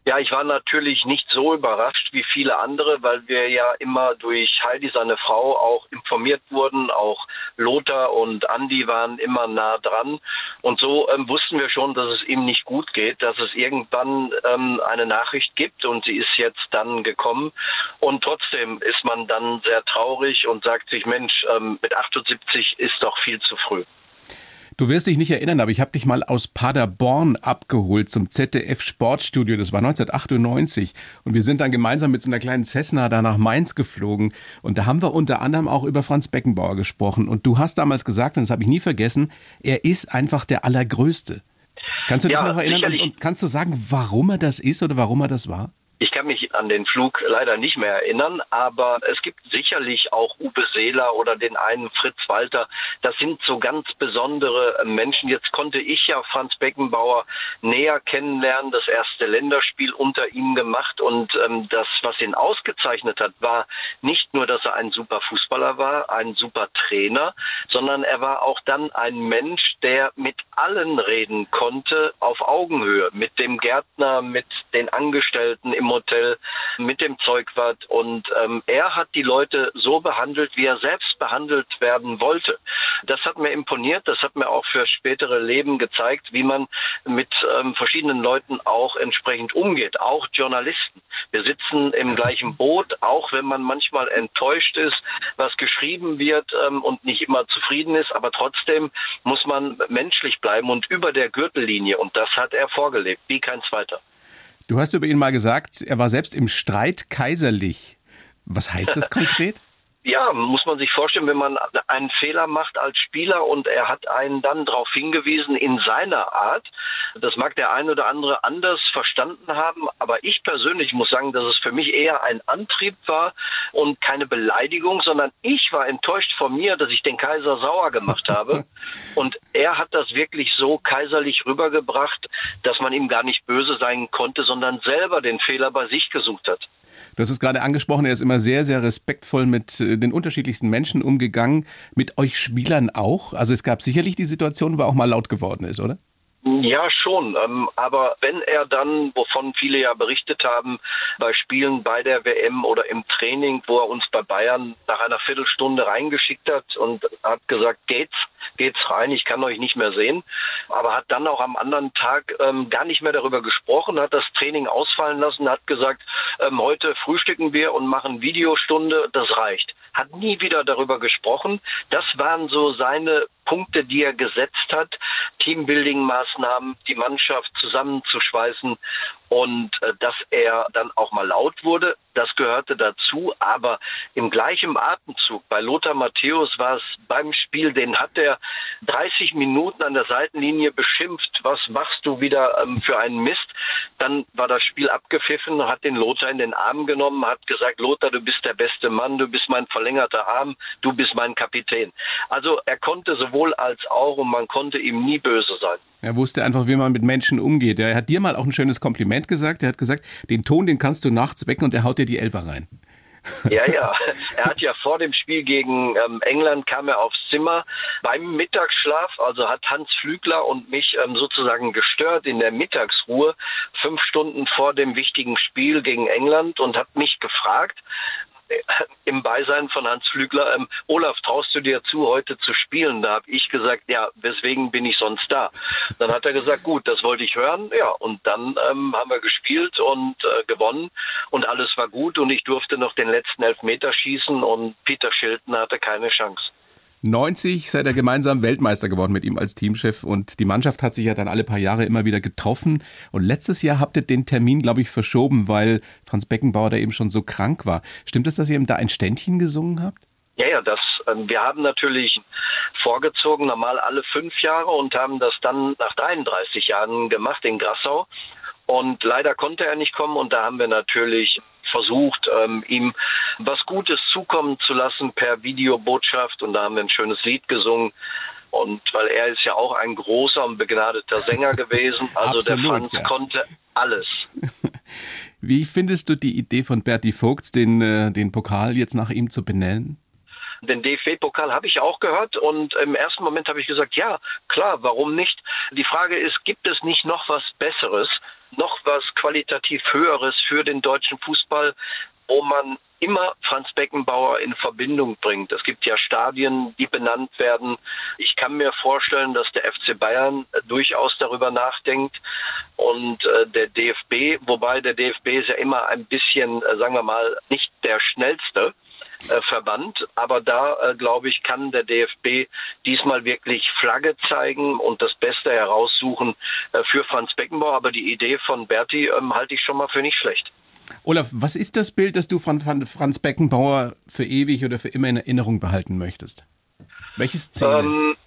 Ja, ich war natürlich nicht so überrascht wie viele andere, weil wir ja immer durch Heidi, seine Frau, auch informiert wurden. Auch Lothar und Andi waren immer nah dran. Und so ähm, wussten wir schon, dass es ihm nicht gut geht, dass es irgendwann ähm, eine Nachricht gibt und sie ist jetzt dann gekommen. Und trotzdem ist man dann sehr traurig und sagt sich, Mensch, ähm, mit 78 ist doch viel zu früh. Du wirst dich nicht erinnern, aber ich habe dich mal aus Paderborn abgeholt zum ZDF Sportstudio. Das war 1998. Und wir sind dann gemeinsam mit so einer kleinen Cessna da nach Mainz geflogen. Und da haben wir unter anderem auch über Franz Beckenbauer gesprochen. Und du hast damals gesagt, und das habe ich nie vergessen, er ist einfach der Allergrößte. Kannst du dich ja, noch erinnern und, und kannst du sagen, warum er das ist oder warum er das war? Ich kann mich an den Flug leider nicht mehr erinnern, aber es gibt sicherlich auch Uwe Seeler oder den einen Fritz Walter. Das sind so ganz besondere Menschen. Jetzt konnte ich ja Franz Beckenbauer näher kennenlernen, das erste Länderspiel unter ihm gemacht und ähm, das, was ihn ausgezeichnet hat, war nicht nur, dass er ein super Fußballer war, ein super Trainer, sondern er war auch dann ein Mensch, der mit allen reden konnte auf Augenhöhe, mit dem Gärtner, mit den Angestellten im im Hotel mit dem Zeugwart und ähm, er hat die Leute so behandelt, wie er selbst behandelt werden wollte. Das hat mir imponiert, das hat mir auch für spätere Leben gezeigt, wie man mit ähm, verschiedenen Leuten auch entsprechend umgeht, auch Journalisten. Wir sitzen im gleichen Boot, auch wenn man manchmal enttäuscht ist, was geschrieben wird ähm, und nicht immer zufrieden ist, aber trotzdem muss man menschlich bleiben und über der Gürtellinie und das hat er vorgelebt, wie kein zweiter. Du hast über ihn mal gesagt, er war selbst im Streit kaiserlich. Was heißt das konkret? Ja, muss man sich vorstellen, wenn man einen Fehler macht als Spieler und er hat einen dann darauf hingewiesen in seiner Art. Das mag der eine oder andere anders verstanden haben, aber ich persönlich muss sagen, dass es für mich eher ein Antrieb war und keine Beleidigung, sondern ich war enttäuscht von mir, dass ich den Kaiser sauer gemacht habe. Und er hat das wirklich so kaiserlich rübergebracht, dass man ihm gar nicht böse sein konnte, sondern selber den Fehler bei sich gesucht hat. Du hast es gerade angesprochen, er ist immer sehr, sehr respektvoll mit äh, den unterschiedlichsten Menschen umgegangen. Mit euch Spielern auch? Also es gab sicherlich die Situation, wo er auch mal laut geworden ist, oder? Ja, schon. Ähm, aber wenn er dann, wovon viele ja berichtet haben, bei Spielen bei der WM oder im Training, wo er uns bei Bayern nach einer Viertelstunde reingeschickt hat und hat gesagt, geht's, geht's rein, ich kann euch nicht mehr sehen. Aber hat dann auch am anderen Tag ähm, gar nicht mehr darüber gesprochen, hat das Training ausfallen lassen, hat gesagt, ähm, heute frühstücken wir und machen Videostunde, das reicht. Hat nie wieder darüber gesprochen. Das waren so seine Punkte, die er gesetzt hat, Teambuilding-Maßnahmen, die Mannschaft zusammenzuschweißen und äh, dass er dann auch mal laut wurde, das gehörte dazu. Aber im gleichen Atemzug bei Lothar Matthäus war es beim Spiel, den hat er 30 Minuten an der Seitenlinie beschimpft. Was machst du wieder ähm, für einen Mist? Dann war das Spiel abgepfiffen, hat den Lothar in den Arm genommen, hat gesagt, Lothar, du bist der beste Mann, du bist mein verlängerter Arm, du bist mein Kapitän. Also er konnte sowohl als auch und man konnte ihm nie böse sein. Er wusste einfach, wie man mit Menschen umgeht. Er hat dir mal auch ein schönes Kompliment gesagt. Er hat gesagt, den Ton, den kannst du nachts wecken und er haut dir die Elfer rein. Ja, ja. Er hat ja vor dem Spiel gegen ähm, England kam er aufs Zimmer beim Mittagsschlaf, also hat Hans Flügler und mich ähm, sozusagen gestört in der Mittagsruhe, fünf Stunden vor dem wichtigen Spiel gegen England und hat mich gefragt, im Beisein von Hans Flügler, ähm, Olaf, traust du dir zu, heute zu spielen? Da habe ich gesagt, ja, weswegen bin ich sonst da? Dann hat er gesagt, gut, das wollte ich hören. Ja, und dann ähm, haben wir gespielt und äh, gewonnen und alles war gut und ich durfte noch den letzten Elfmeter schießen und Peter Schilton hatte keine Chance. 90 seid ihr gemeinsam Weltmeister geworden mit ihm als Teamchef und die Mannschaft hat sich ja dann alle paar Jahre immer wieder getroffen und letztes Jahr habt ihr den Termin, glaube ich, verschoben, weil Franz Beckenbauer da eben schon so krank war. Stimmt es, dass ihr ihm da ein Ständchen gesungen habt? Ja, ja, das, ähm, wir haben natürlich vorgezogen, normal alle fünf Jahre und haben das dann nach 33 Jahren gemacht in Grassau. Und leider konnte er nicht kommen und da haben wir natürlich versucht, ähm, ihm was Gutes zukommen zu lassen per Videobotschaft und da haben wir ein schönes Lied gesungen. Und weil er ist ja auch ein großer und begnadeter Sänger gewesen, also Absolut, der Franz ja. konnte alles. Wie findest du die Idee von Berti Vogts, den, äh, den Pokal jetzt nach ihm zu benennen? Den DFB-Pokal habe ich auch gehört und im ersten Moment habe ich gesagt, ja, klar, warum nicht? Die Frage ist, gibt es nicht noch was Besseres? Noch was qualitativ Höheres für den deutschen Fußball, wo man immer Franz Beckenbauer in Verbindung bringt. Es gibt ja Stadien, die benannt werden. Ich kann mir vorstellen, dass der FC Bayern durchaus darüber nachdenkt und äh, der DFB, wobei der DFB ist ja immer ein bisschen, äh, sagen wir mal, nicht der schnellste. Äh, Verband. Aber da, äh, glaube ich, kann der DFB diesmal wirklich Flagge zeigen und das Beste heraussuchen äh, für Franz Beckenbauer. Aber die Idee von Berti ähm, halte ich schon mal für nicht schlecht. Olaf, was ist das Bild, das du von Franz Beckenbauer für ewig oder für immer in Erinnerung behalten möchtest? Welche Szene? Ähm,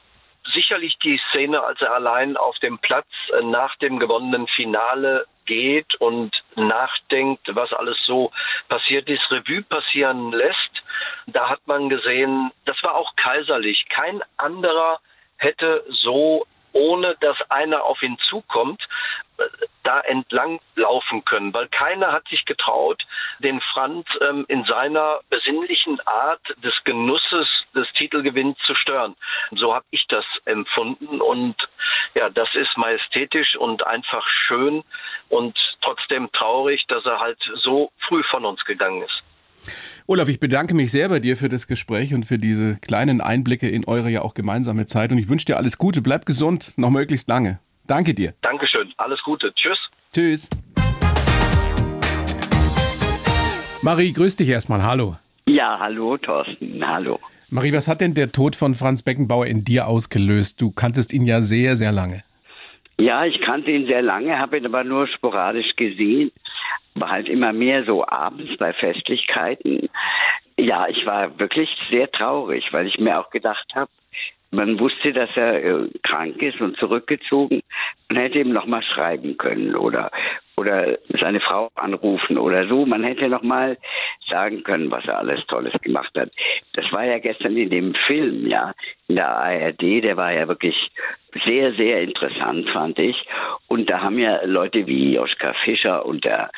sicherlich die Szene, als er allein auf dem Platz äh, nach dem gewonnenen Finale geht und nachdenkt, was alles so passiert ist, Revue passieren lässt. Da hat man gesehen, das war auch kaiserlich. Kein anderer hätte so ohne dass einer auf ihn zukommt, da entlang laufen können, weil keiner hat sich getraut, den Franz ähm, in seiner besinnlichen Art des Genusses des Titelgewinns zu stören. So habe ich das empfunden und ja, das ist majestätisch und einfach schön und trotzdem traurig, dass er halt so früh von uns gegangen ist. Olaf, ich bedanke mich sehr bei dir für das Gespräch und für diese kleinen Einblicke in eure ja auch gemeinsame Zeit. Und ich wünsche dir alles Gute. Bleib gesund, noch möglichst lange. Danke dir. Dankeschön. Alles Gute. Tschüss. Tschüss. Marie, grüß dich erstmal. Hallo. Ja, hallo, Thorsten. Hallo. Marie, was hat denn der Tod von Franz Beckenbauer in dir ausgelöst? Du kanntest ihn ja sehr, sehr lange. Ja, ich kannte ihn sehr lange, habe ihn aber nur sporadisch gesehen war halt immer mehr so abends bei Festlichkeiten. Ja, ich war wirklich sehr traurig, weil ich mir auch gedacht habe, man wusste, dass er äh, krank ist und zurückgezogen. Man hätte ihm noch mal schreiben können oder oder seine Frau anrufen oder so. Man hätte noch mal sagen können, was er alles Tolles gemacht hat. Das war ja gestern in dem Film, ja, in der ARD. Der war ja wirklich sehr, sehr interessant, fand ich. Und da haben ja Leute wie Oskar Fischer und der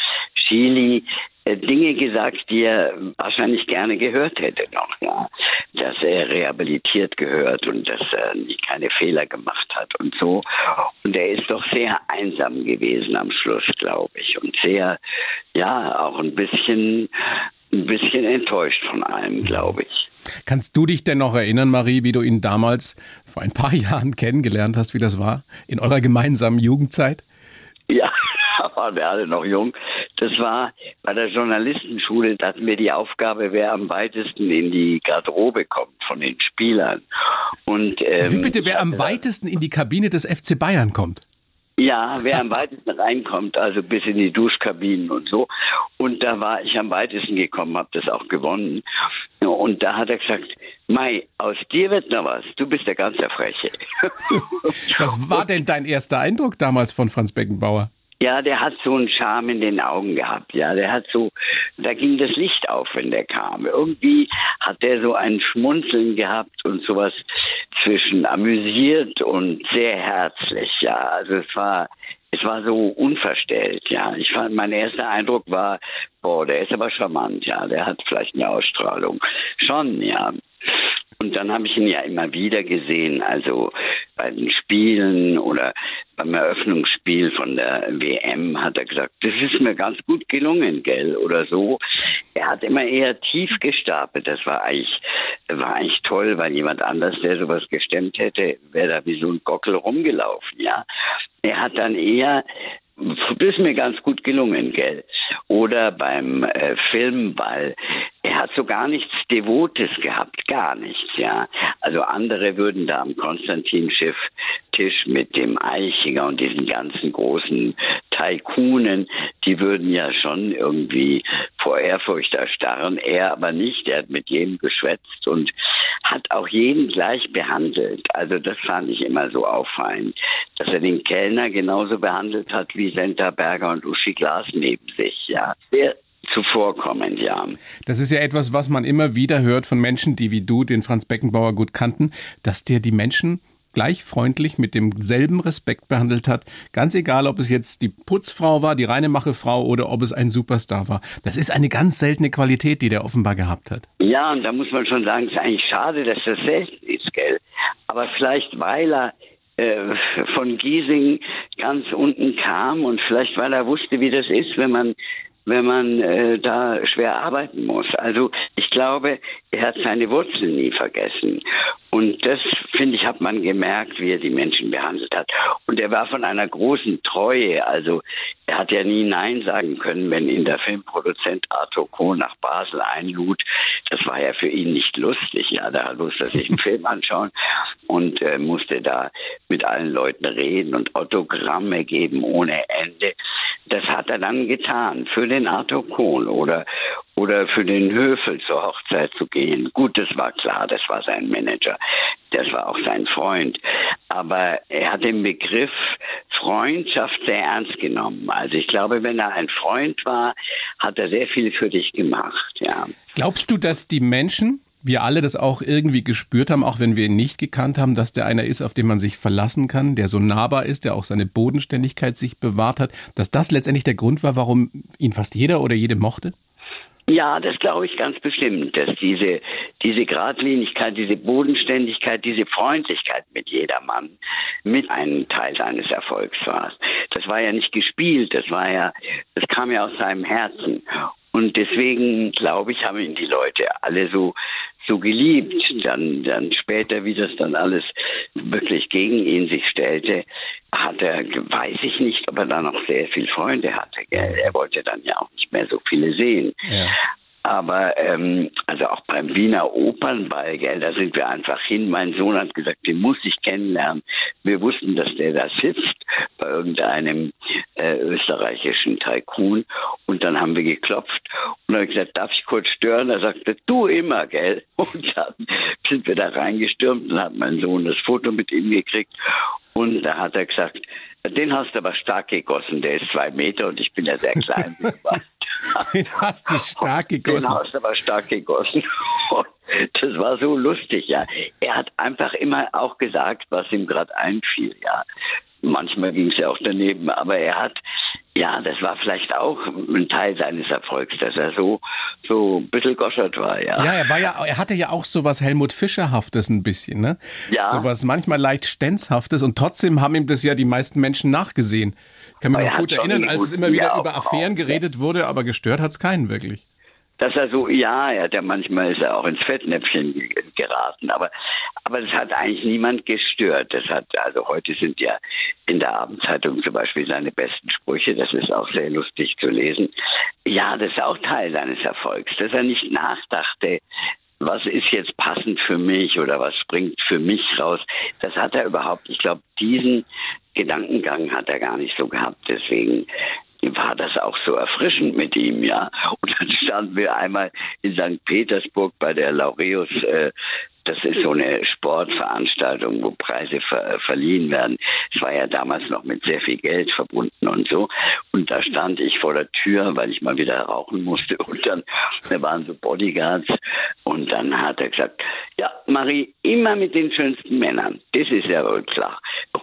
Chili äh, Dinge gesagt, die er wahrscheinlich gerne gehört hätte noch, ja. Dass er rehabilitiert gehört und dass er keine Fehler gemacht hat und so. Und er ist doch sehr einsam gewesen am Schluss, glaube ich. Und sehr, ja, auch ein bisschen ein bisschen enttäuscht von allem, glaube ich. Kannst du dich denn noch erinnern, Marie, wie du ihn damals vor ein paar Jahren kennengelernt hast, wie das war? In eurer gemeinsamen Jugendzeit? Ja, waren wir alle noch jung. Das war bei der Journalistenschule, da hatten wir die Aufgabe, wer am weitesten in die Garderobe kommt von den Spielern. Und, ähm, Wie bitte, wer am weitesten in die Kabine des FC Bayern kommt? Ja, wer am weitesten reinkommt, also bis in die Duschkabinen und so. Und da war ich am weitesten gekommen, habe das auch gewonnen. Und da hat er gesagt, Mai, aus dir wird noch was. Du bist der ganze Freche. was war denn dein erster Eindruck damals von Franz Beckenbauer? Ja, der hat so einen Charme in den Augen gehabt. Ja, der hat so, da ging das Licht auf, wenn der kam. Irgendwie hat der so ein Schmunzeln gehabt und sowas zwischen amüsiert und sehr herzlich. Ja, also es war, es war so unverstellt. Ja, ich fand, mein erster Eindruck war, boah, der ist aber charmant. Ja, der hat vielleicht eine Ausstrahlung. Schon, ja. Und dann habe ich ihn ja immer wieder gesehen, also bei den Spielen oder beim Eröffnungsspiel von der WM hat er gesagt, das ist mir ganz gut gelungen, gell, oder so. Er hat immer eher tief gestapelt. Das war eigentlich, war eigentlich toll, weil jemand anders, der sowas gestemmt hätte, wäre da wie so ein Gockel rumgelaufen, ja. Er hat dann eher das ist mir ganz gut gelungen, gell? Oder beim äh, Filmball. Er hat so gar nichts Devotes gehabt, gar nichts, ja. Also andere würden da am Konstantin-Schiff Tisch mit dem Eichinger und diesen ganzen großen Taikunen, die würden ja schon irgendwie vor Ehrfurcht erstarren. Er aber nicht. Er hat mit jedem geschwätzt und hat auch jeden gleich behandelt. Also das fand ich immer so auffallend, dass er den Kellner genauso behandelt hat wie Senta Berger und Uschi Glas neben sich. Ja, sehr zuvorkommend, ja. Das ist ja etwas, was man immer wieder hört von Menschen, die wie du den Franz Beckenbauer gut kannten, dass der die Menschen gleich freundlich mit demselben Respekt behandelt hat. Ganz egal, ob es jetzt die Putzfrau war, die Reinemacherfrau oder ob es ein Superstar war. Das ist eine ganz seltene Qualität, die der offenbar gehabt hat. Ja, und da muss man schon sagen, es ist eigentlich schade, dass das selten ist, gell? Aber vielleicht, weil er äh, von Giesing ganz unten kam und vielleicht weil er wusste, wie das ist, wenn man wenn man äh, da schwer arbeiten muss. Also ich glaube, er hat seine Wurzeln nie vergessen. Und das, finde ich, hat man gemerkt, wie er die Menschen behandelt hat. Und er war von einer großen Treue. Also er hat ja nie Nein sagen können, wenn ihn der Filmproduzent Arthur Kohn nach Basel einlud. Das war ja für ihn nicht lustig. Ja, da musste er sich einen Film anschauen und äh, musste da mit allen Leuten reden und Autogramme geben ohne Ende. Das hat er dann getan für den Arthur Kohn oder oder für den Höfel zur Hochzeit zu gehen. Gut, das war klar, das war sein Manager, das war auch sein Freund. Aber er hat den Begriff Freundschaft sehr ernst genommen. Also ich glaube, wenn er ein Freund war, hat er sehr viel für dich gemacht, ja. Glaubst du, dass die Menschen wir alle das auch irgendwie gespürt haben, auch wenn wir ihn nicht gekannt haben, dass der einer ist, auf den man sich verlassen kann, der so nahbar ist, der auch seine Bodenständigkeit sich bewahrt hat, dass das letztendlich der Grund war, warum ihn fast jeder oder jede mochte? Ja, das glaube ich ganz bestimmt, dass diese, diese Gradlinigkeit, diese Bodenständigkeit, diese Freundlichkeit mit jedermann mit einem Teil seines Erfolgs war. Das war ja nicht gespielt, das war ja, das kam ja aus seinem Herzen. Und deswegen, glaube ich, haben ihn die Leute alle so, so geliebt. Dann, dann später, wie das dann alles wirklich gegen ihn sich stellte, hat er, weiß ich nicht, ob er da noch sehr viele Freunde hatte. Gell? Er wollte dann ja auch nicht mehr so viele sehen. Ja. Aber ähm, also auch beim Wiener Opernball, gell, da sind wir einfach hin. Mein Sohn hat gesagt, den muss ich kennenlernen. Wir wussten, dass der da sitzt bei irgendeinem äh, österreichischen Tycoon. Und dann haben wir geklopft und dann gesagt, darf ich kurz stören? Er sagte, du immer, gell? Und dann sind wir da reingestürmt und hat mein Sohn das Foto mit ihm gekriegt. Und da hat er gesagt, den hast du aber stark gegossen. Der ist zwei Meter und ich bin ja sehr klein. Den hast du stark gegossen. Den hast du aber stark gegossen. Das war so lustig, ja. Er hat einfach immer auch gesagt, was ihm gerade einfiel, ja. Manchmal ging es ja auch daneben, aber er hat, ja, das war vielleicht auch ein Teil seines Erfolgs, dass er so, so ein bisschen goschert war, ja. Ja, er war ja, er hatte ja auch so was Helmut Fischerhaftes ein bisschen, ne? Ja. So was manchmal leicht Stenzhaftes und trotzdem haben ihm das ja die meisten Menschen nachgesehen. Ich kann mich noch gut erinnern, als es immer wieder über Affären geredet wurde, aber gestört hat es keinen wirklich. Dass er so, ja, ja manchmal ist er auch ins Fettnäpfchen geraten, aber, aber das hat eigentlich niemand gestört. Das hat, also heute sind ja in der Abendzeitung zum Beispiel seine besten Sprüche, das ist auch sehr lustig zu lesen. Ja, das ist auch Teil seines Erfolgs, dass er nicht nachdachte, was ist jetzt passend für mich oder was springt für mich raus. Das hat er überhaupt, ich glaube, diesen Gedankengang hat er gar nicht so gehabt. Deswegen war das auch so erfrischend mit ihm, ja. Und dann standen wir einmal in St. Petersburg bei der Laureus äh, das ist so eine Sportveranstaltung, wo Preise ver verliehen werden. Es war ja damals noch mit sehr viel Geld verbunden und so. Und da stand ich vor der Tür, weil ich mal wieder rauchen musste. Und dann da waren so Bodyguards. Und dann hat er gesagt, ja, Marie, immer mit den schönsten Männern. Das ist ja wohl klar.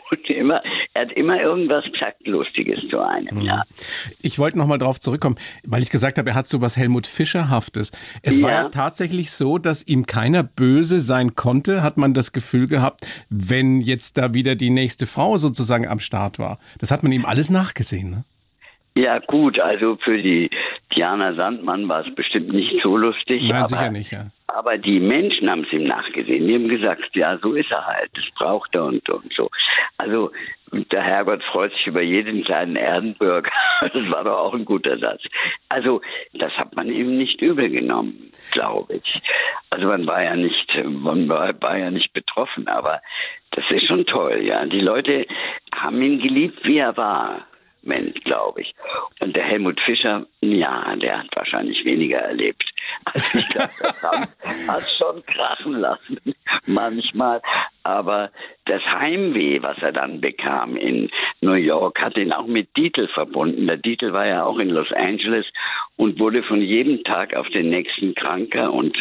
Und immer, er hat immer irgendwas gesagt, Lustiges zu einem, mhm. ja. Ich wollte nochmal drauf zurückkommen, weil ich gesagt habe, er hat so was Helmut Fischerhaftes. Es ja. war ja tatsächlich so, dass ihm keiner böse sein konnte, hat man das Gefühl gehabt, wenn jetzt da wieder die nächste Frau sozusagen am Start war. Das hat man ihm alles nachgesehen, ne? Ja, gut, also für die Diana Sandmann war es bestimmt nicht so lustig. Nein, sicher nicht, ja. Aber die Menschen haben es ihm nachgesehen. Die haben gesagt, ja, so ist er halt, das braucht er und, und so. Also der Herrgott freut sich über jeden kleinen Erdenbürger. Das war doch auch ein guter Satz. Also das hat man ihm nicht übel genommen, glaube ich. Also man war ja nicht, man war, war ja nicht betroffen, aber das ist schon toll, ja. Die Leute haben ihn geliebt, wie er war. Mensch, glaube ich. Und der Helmut Fischer, ja, der hat wahrscheinlich weniger erlebt. Also ich glaube, das hat schon krachen lassen, manchmal. Aber das Heimweh, was er dann bekam in New York, hat ihn auch mit Dietl verbunden. Der Dietl war ja auch in Los Angeles und wurde von jedem Tag auf den nächsten kranker und,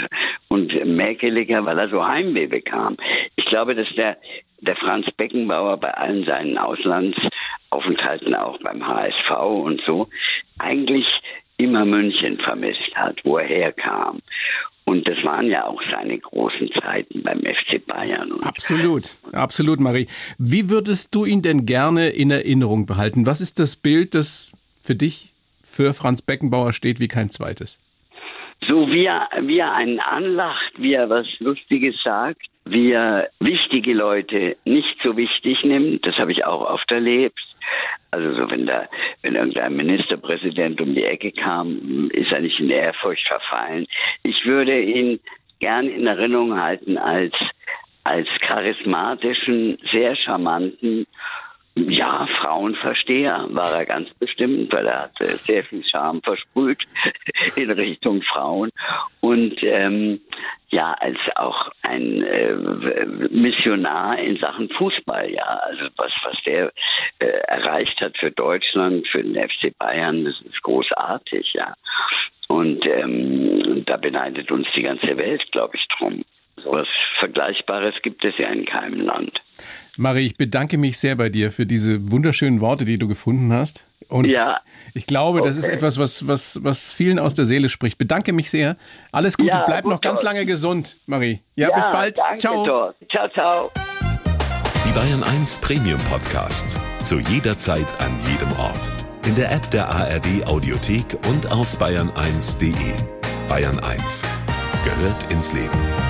und mäkeliger, weil er so Heimweh bekam. Ich glaube, dass der, der Franz Beckenbauer bei allen seinen Auslandsaufenthalten, auch beim HSV und so, eigentlich immer München vermisst hat, wo er herkam. Und das waren ja auch seine großen Zeiten beim FC Bayern. absolut, absolut, Marie. Wie würdest du ihn denn gerne in Erinnerung behalten? Was ist das Bild, das für dich, für Franz Beckenbauer steht wie kein zweites? So wie er, wie er einen anlacht, wie er was Lustiges sagt, wie er wichtige Leute nicht so wichtig nimmt, das habe ich auch oft erlebt. Also so wenn da, wenn irgendein Ministerpräsident um die Ecke kam, ist er nicht in Ehrfurcht verfallen. Ich würde ihn gern in Erinnerung halten als als charismatischen, sehr charmanten ja, Frauenversteher war er ganz bestimmt, weil er hat sehr viel Charme versprüht in Richtung Frauen und ähm, ja, als auch ein äh, Missionar in Sachen Fußball, ja, also was was der äh, erreicht hat für Deutschland, für den FC Bayern, das ist großartig, ja. Und ähm, da beneidet uns die ganze Welt, glaube ich, drum. So was Vergleichbares gibt es ja in keinem Land. Marie, ich bedanke mich sehr bei dir für diese wunderschönen Worte, die du gefunden hast. Und ja. ich glaube, okay. das ist etwas, was, was, was vielen aus der Seele spricht. Bedanke mich sehr. Alles Gute. Ja, Bleib gut noch ganz lange gesund, Marie. Ja, ja bis bald. Danke, ciao. Ciao, ciao. Die Bayern 1 Premium Podcasts. Zu jeder Zeit, an jedem Ort. In der App der ARD Audiothek und auf bayern1.de. Bayern 1 gehört ins Leben.